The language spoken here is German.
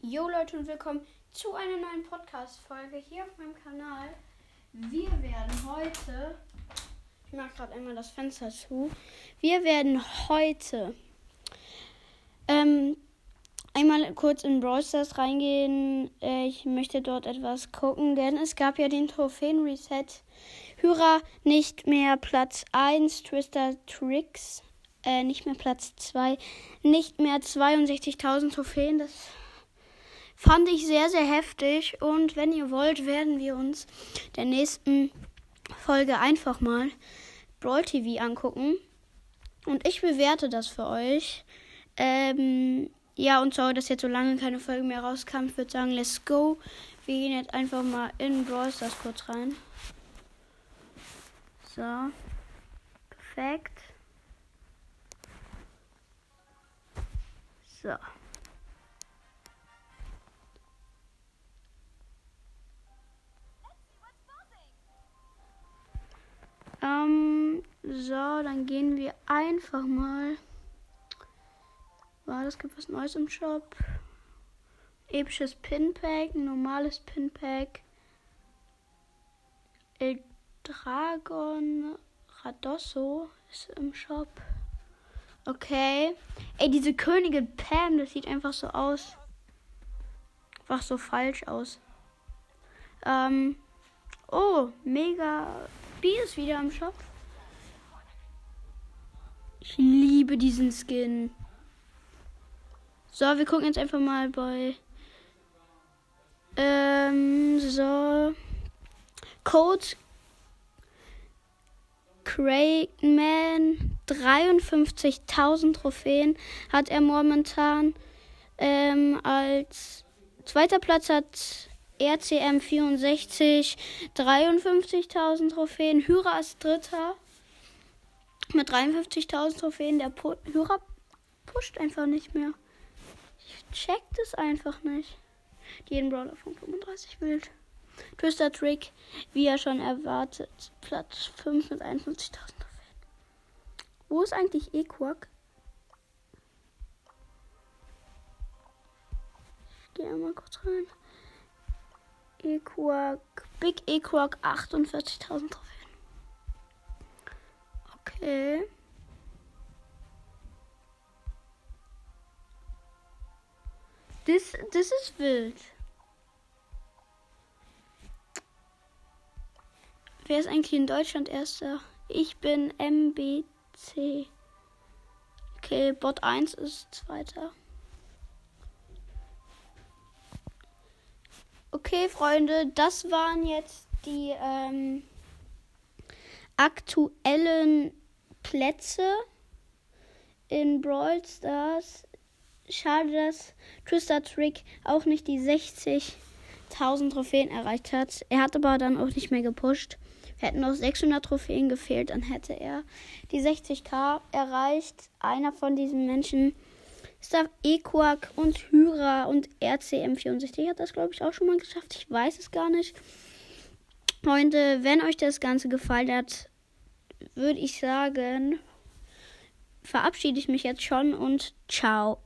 Jo Leute und willkommen zu einer neuen Podcast-Folge hier auf meinem Kanal. Wir werden heute, ich mache gerade einmal das Fenster zu, wir werden heute ähm, einmal kurz in Brawl Stars reingehen. Äh, ich möchte dort etwas gucken, denn es gab ja den Trophäen-Reset. Hyra nicht mehr Platz 1, Twister Tricks äh, nicht mehr Platz 2, nicht mehr 62.000 Trophäen. Das Fand ich sehr, sehr heftig. Und wenn ihr wollt, werden wir uns der nächsten Folge einfach mal Brawl TV angucken. Und ich bewerte das für euch. Ähm, ja, und sorry, dass jetzt so lange keine Folge mehr rauskam. Ich würde sagen, let's go. Wir gehen jetzt einfach mal in Brawl Stars kurz rein. So. Perfekt. So. Dann gehen wir einfach mal. War das gibt was Neues im Shop? Episches Pinpack, normales Pinpack. El Dragon Radosso ist im Shop. Okay. Ey, diese Königin Pam, das sieht einfach so aus. Einfach so falsch aus. Ähm. Oh, mega B ist wieder am Shop. Ich liebe diesen Skin. So, wir gucken jetzt einfach mal bei. Ähm, so. Code Craigman 53.000 Trophäen hat er momentan. Ähm, als zweiter Platz hat RCM 64, 53.000 Trophäen. Hyra ist Dritter mit 53.000 Trophäen. Der Pu Hyra pusht einfach nicht mehr. Ich check das einfach nicht. Jeden Brawler von 35 wild. Twister Trick, wie er schon erwartet, Platz 5 mit 51.000 Trophäen. Wo ist eigentlich Equak? Ich gehe mal kurz rein. Equark, Big Equark 48.000 Trophäen. Okay. Das, das ist wild. Wer ist eigentlich in Deutschland erster? Ich bin MBC. Okay, Bot 1 ist zweiter. Okay, Freunde, das waren jetzt die ähm, aktuellen Plätze in Brawl Stars. Schade, dass Twister Trick auch nicht die 60.000 Trophäen erreicht hat. Er hat aber dann auch nicht mehr gepusht. Hätten noch 600 Trophäen gefehlt, dann hätte er die 60k erreicht. Einer von diesen Menschen Star Equark und Hyra und RCM64 hat das, glaube ich, auch schon mal geschafft. Ich weiß es gar nicht. Freunde, wenn euch das Ganze gefallen hat, würde ich sagen, verabschiede ich mich jetzt schon und ciao.